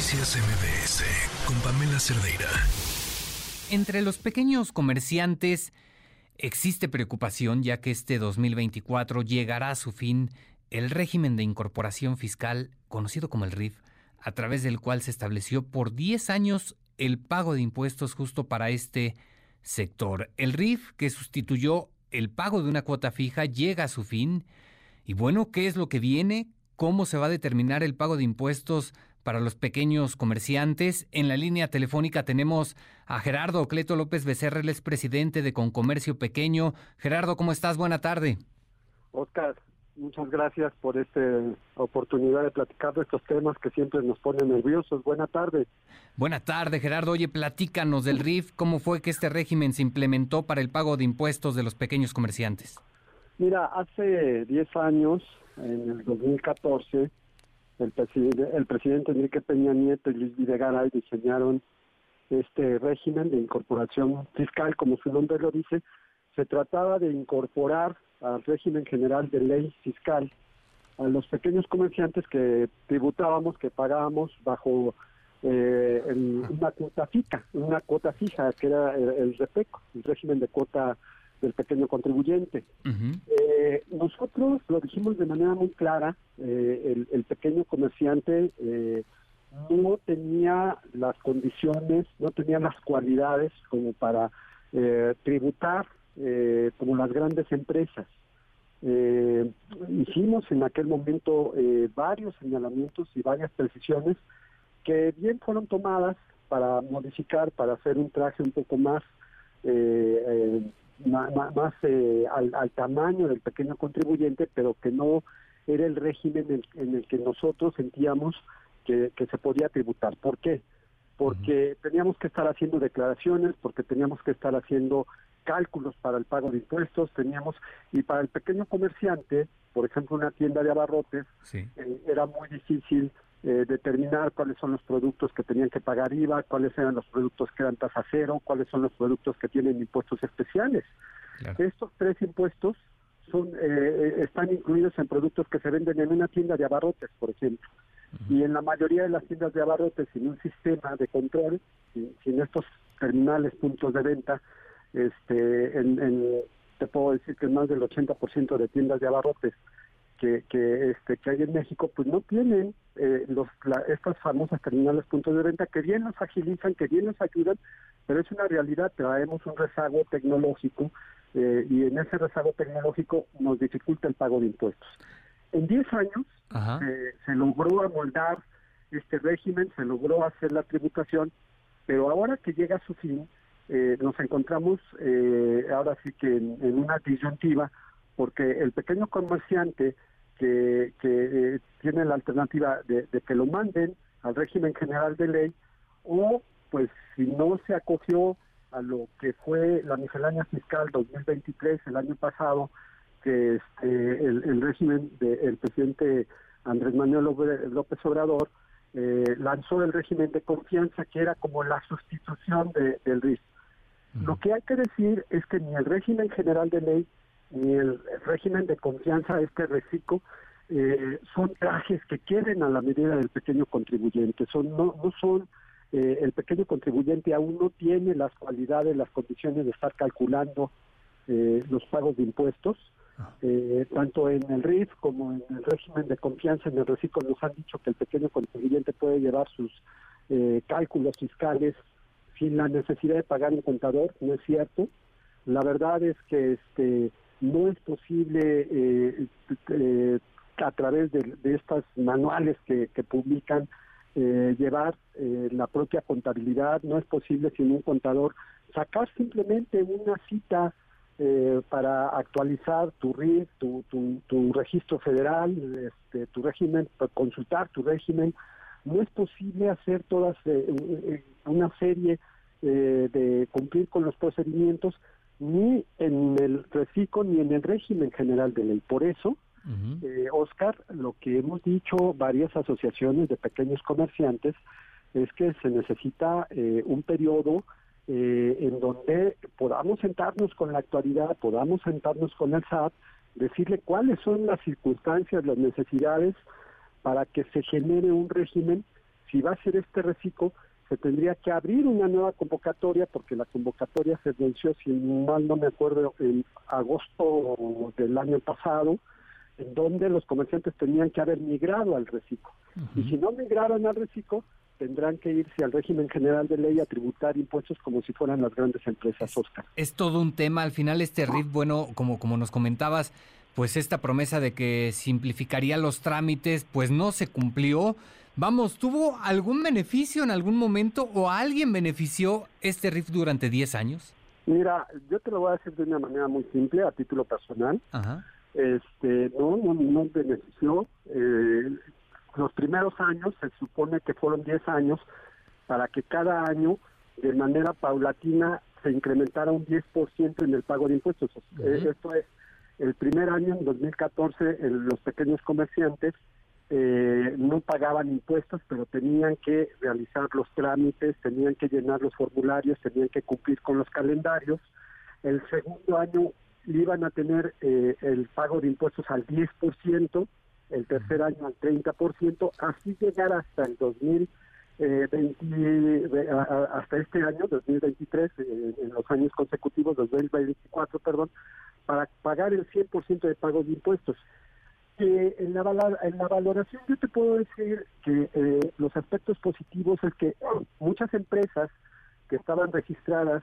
Noticias MBS con Pamela Cerdeira. Entre los pequeños comerciantes existe preocupación ya que este 2024 llegará a su fin el régimen de incorporación fiscal conocido como el RIF, a través del cual se estableció por 10 años el pago de impuestos justo para este sector. El RIF, que sustituyó el pago de una cuota fija, llega a su fin. Y bueno, ¿qué es lo que viene? ¿Cómo se va a determinar el pago de impuestos para los pequeños comerciantes? En la línea telefónica tenemos a Gerardo Cleto López Becerra, el presidente de Concomercio Pequeño. Gerardo, ¿cómo estás? Buena tarde. Oscar, muchas gracias por esta oportunidad de platicar de estos temas que siempre nos ponen nerviosos. Buena tarde. Buena tarde, Gerardo. Oye, platícanos del RIF. ¿Cómo fue que este régimen se implementó para el pago de impuestos de los pequeños comerciantes? Mira, hace 10 años, en el 2014, el, presidente, el presidente Enrique Peña Nieto y Luis Videgaray diseñaron este régimen de incorporación fiscal, como su nombre lo dice. Se trataba de incorporar al régimen general de ley fiscal a los pequeños comerciantes que tributábamos, que pagábamos bajo eh, una cuota fija, una cuota fija que era el, el, REPECO, el régimen de cuota del pequeño contribuyente. eh, nosotros lo dijimos de manera muy clara, eh, el, el, pequeño comerciante eh, no tenía las condiciones, no tenía las cualidades como para tributar como las grandes empresas. Hicimos en aquel momento varios señalamientos y varias precisiones que bien fueron tomadas para modificar, para hacer un traje un poco más, eh, más, más al, al, tamaño del pequeño contribuyente, pero que no era el régimen en, en el que nosotros sentíamos que, que, se podía tributar. ¿Por qué? Porque teníamos que estar haciendo declaraciones, porque teníamos que estar haciendo cálculos para el pago de impuestos, teníamos, y para el pequeño comerciante, por ejemplo, una tienda de abarrotes, sí. eh, era muy difícil eh, determinar cuáles son los productos que tenían que pagar IVA, cuáles eran los productos que eran tasa cero, cuáles son los productos que tienen impuestos especiales. Claro. Estos tres impuestos son eh, están incluidos en productos que se venden en una tienda de abarrotes, por ejemplo. Uh -huh. Y en la mayoría de las tiendas de abarrotes, sin un sistema de control, sin, sin estos terminales, puntos de venta, este, en, en, te puedo decir que más del 80% de tiendas de abarrotes que, que, este, que hay en México, pues no tienen eh, los, la, estas famosas terminales puntos de venta que bien nos agilizan, que bien nos ayudan, pero es una realidad, traemos un rezago tecnológico eh, y en ese rezago tecnológico nos dificulta el pago de impuestos. En 10 años eh, se logró amoldar este régimen, se logró hacer la tributación, pero ahora que llega a su fin, eh, nos encontramos eh, ahora sí que en, en, una disyuntiva, porque el pequeño comerciante que, que eh, tiene la alternativa de, de, que lo manden al régimen general de ley, o pues si no se acogió a lo que fue la miscelánea fiscal 2023 el año pasado, que este, el, el régimen del presidente Andrés Manuel López Obrador eh, lanzó el régimen de confianza que era como la sustitución de, del RIF. Lo que hay que decir es que ni el régimen general de ley ni el régimen de confianza, este reciclo, eh, son trajes que quieren a la medida del pequeño contribuyente. Son no, no son eh, el pequeño contribuyente aún no tiene las cualidades, las condiciones de estar calculando eh, los pagos de impuestos. Eh, tanto en el RIF como en el régimen de confianza en el reciclo nos han dicho que el pequeño contribuyente puede llevar sus eh, cálculos fiscales sin la necesidad de pagar un contador, no es cierto. La verdad es que este no es posible eh, eh, a través de, estas manuales que, publican eh, llevar la propia contabilidad, no es posible sin un contador sacar simplemente una cita para actualizar tu RIF, tu, tu, tu registro federal, este, tu régimen, consultar tu régimen, no es posible hacer todas una serie de cumplir con los procedimientos ni en el reciclo ni en el régimen general de ley. Por eso, uh -huh. eh, Oscar, lo que hemos dicho varias asociaciones de pequeños comerciantes es que se necesita eh, un periodo eh, en donde podamos sentarnos con la actualidad, podamos sentarnos con el SAT, decirle cuáles son las circunstancias, las necesidades para que se genere un régimen si va a ser este reciclo, se tendría que abrir una nueva convocatoria porque la convocatoria se venció, si mal no me acuerdo, en agosto del año pasado, en donde los comerciantes tenían que haber migrado al reciclo. Y si no migraron al reciclo, tendrán que irse al régimen general de ley a tributar impuestos como si fueran las grandes empresas, Oscar. Es todo un tema. Al final este RIF, bueno, como, como nos comentabas, pues esta promesa de que simplificaría los trámites, pues no se cumplió. Vamos, ¿tuvo algún beneficio en algún momento o alguien benefició este RIF durante 10 años? Mira, yo te lo voy a decir de una manera muy simple, a título personal. Este, no, no, no benefició. Eh, los primeros años, se supone que fueron 10 años, para que cada año, de manera paulatina, se incrementara un 10% en el pago de impuestos. Eh, esto es, el primer año, en 2014, los pequeños comerciantes eh, no pagaban impuestos, pero tenían que realizar los trámites, tenían que llenar los formularios, tenían que cumplir con los calendarios. El segundo año iban a tener eh, el pago de impuestos al 10%, el tercer año al 30%, así llegar hasta el 2020, eh, hasta este año, 2023, eh, en los años consecutivos, 2024, perdón, para pagar el 100% de pago de impuestos. En, la, en la valoración yo te puedo decir que eh, los aspectos positivos es que muchas empresas que estaban registradas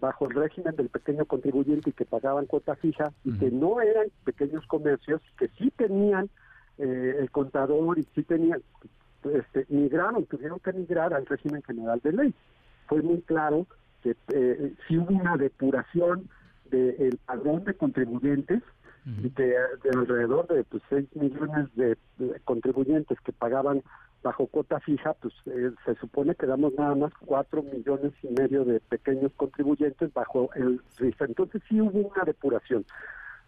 bajo el régimen del pequeño contribuyente y que pagaban cuota fija y que no eran pequeños comercios, que sí tenían eh, el contador y sí tenía, este, migraron, tuvieron que migrar al régimen general de ley. Fue muy claro que eh, si hubo una depuración del padrón de contribuyentes de alrededor de pues, 6 millones de, contribuyentes que pagaban bajo cuota fija, pues eh, se supone que damos nada más 4 millones y medio de pequeños contribuyentes bajo el RIF. Entonces sí hubo una depuración.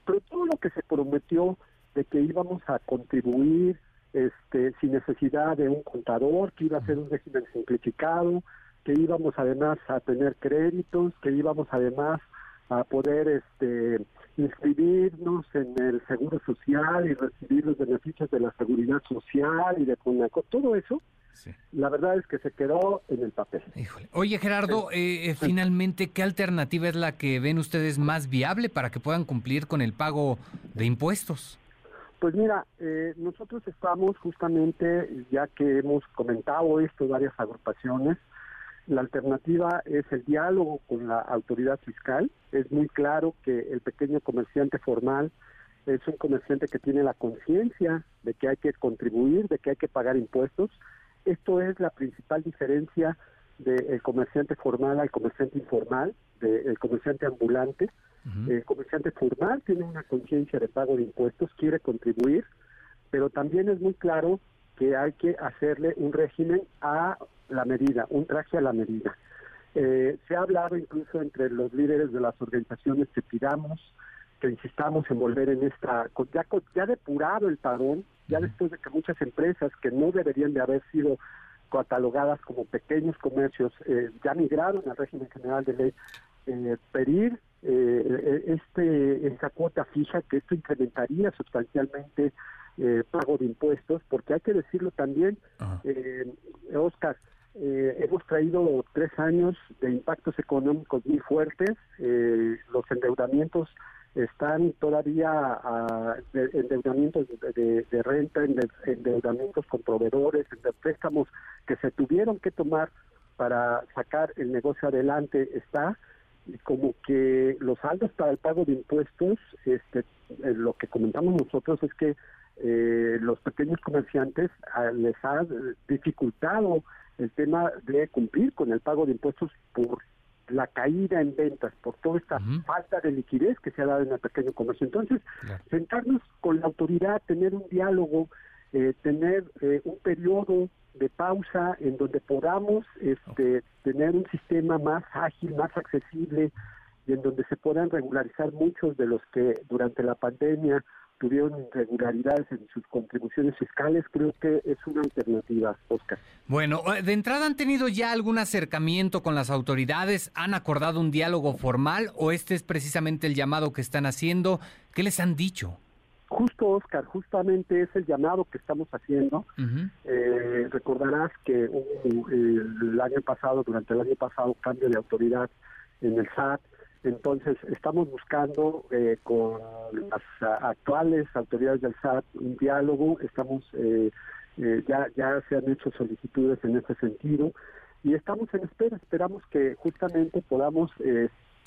Pero todo lo que se prometió de que íbamos a contribuir este, sin necesidad de un contador, que iba a ser un régimen simplificado, que íbamos además a tener créditos, que íbamos además a poder este, inscribirnos en el seguro social y recibir los beneficios de la seguridad social y de CONACO, todo eso, la verdad es que se quedó en el papel. Oye Gerardo, eh, eh, finalmente, ¿qué alternativa es la que ven ustedes más viable para que puedan cumplir con el pago de impuestos? Pues mira, eh, nosotros estamos justamente, ya que hemos comentado esto varias agrupaciones, la alternativa es el diálogo con la autoridad fiscal. Es muy claro que el pequeño comerciante formal es un comerciante que tiene la conciencia de que hay que contribuir, de que hay que pagar impuestos. Esto es la principal diferencia del comerciante formal al comerciante informal, del comerciante ambulante. El comerciante formal tiene una conciencia de pago de impuestos, quiere contribuir, pero también es muy claro que hay que hacerle un régimen a la medida, un traje a la medida. Eh, se ha hablado incluso entre los líderes de las organizaciones que pidamos, que insistamos en volver en esta, ya, ya depurado el padrón, ya después de que muchas empresas que no deberían de haber sido catalogadas como pequeños comercios eh, ya migraron al régimen general de ley, eh, pedir eh, este esa cuota fija que esto incrementaría sustancialmente eh, pago de impuestos porque hay que decirlo también eh, Oscar eh, hemos traído tres años de impactos económicos muy fuertes. Los endeudamientos están todavía a, endeudamientos de, de, renta, endeudamientos con proveedores, de préstamos que se tuvieron que tomar para sacar el negocio adelante está. Como que los saldos para el pago de impuestos, este, eh, lo que comentamos nosotros es que eh, los pequeños comerciantes ah, les ha dificultado el tema de cumplir con el pago de impuestos por la caída en ventas, por toda esta falta de liquidez que se ha dado en el pequeño comercio. Entonces, sentarnos con la autoridad, tener un diálogo, eh, tener un periodo de pausa en donde podamos este, tener un sistema más ágil, más accesible y en donde se puedan regularizar muchos de los que durante la pandemia tuvieron irregularidades en sus contribuciones fiscales, creo que es una alternativa, Oscar. Bueno, eh, de entrada han tenido ya algún acercamiento con las autoridades, han acordado un diálogo formal o este es precisamente el llamado que están haciendo, ¿qué les han dicho? Justo, Oscar, justamente es el llamado que estamos haciendo. Eh, recordarás que hubo el año pasado, durante el año pasado, cambio de autoridad en el SAT. Entonces, estamos buscando eh, con las actuales autoridades del SAT un diálogo. Estamos, eh, ya, ya se han hecho solicitudes en ese sentido y estamos en espera. Esperamos que justamente podamos,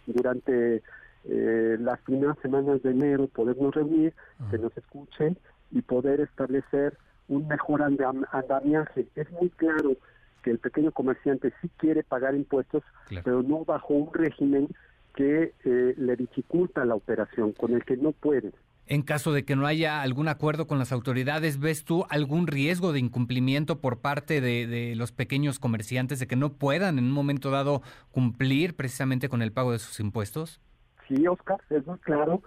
durante eh, las primeras semanas de enero podernos reunir, que nos escuchen y poder establecer un mejor andamiaje. Es muy claro que el pequeño comerciante sí quiere pagar impuestos, pero no bajo un régimen que eh, le dificulta la operación, con el que no puede. En caso de que no haya algún acuerdo con las autoridades, ¿ves tú algún riesgo de incumplimiento por parte de, de, los pequeños comerciantes, de que no puedan en un momento dado cumplir precisamente con el pago de sus impuestos? sí, Oscar, es muy claro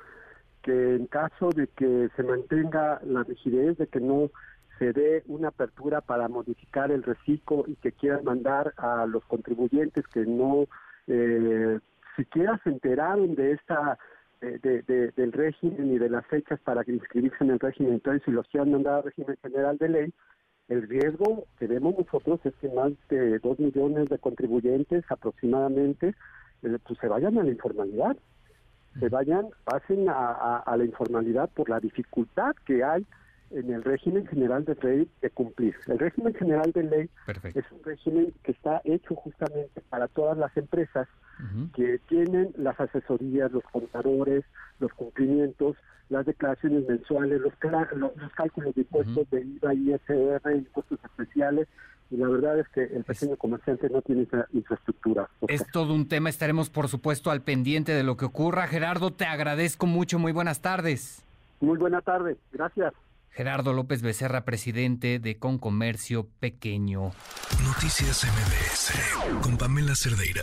que en caso de que se mantenga la rigidez, de que no se dé una apertura para modificar el reciclo y que quieran mandar a los contribuyentes que no eh, siquiera se enteraron de esta de, del régimen y de las fechas para inscribirse en el régimen, entonces si los quieran mandar al régimen general de ley, el riesgo que vemos nosotros es que más de dos millones de contribuyentes aproximadamente eh, pues se vayan a la informalidad. Se vayan, pasen a, la informalidad por la dificultad que hay en el régimen general de ley de cumplir. El régimen general de ley es un régimen que está hecho justamente para todas las empresas que tienen las asesorías, los contadores, los cumplimientos, las declaraciones mensuales, los, los, cálculos de impuestos de IVA, ISR, impuestos especiales, y la verdad es que el pequeño comerciante no tiene esa infraestructura. Es todo un tema, estaremos por supuesto al pendiente de lo que ocurra. Gerardo, te agradezco mucho, muy buenas tardes. Muy buena tarde, gracias. Gerardo López Becerra, presidente de Concomercio Pequeño. Noticias MBS con Pamela Cerdeira.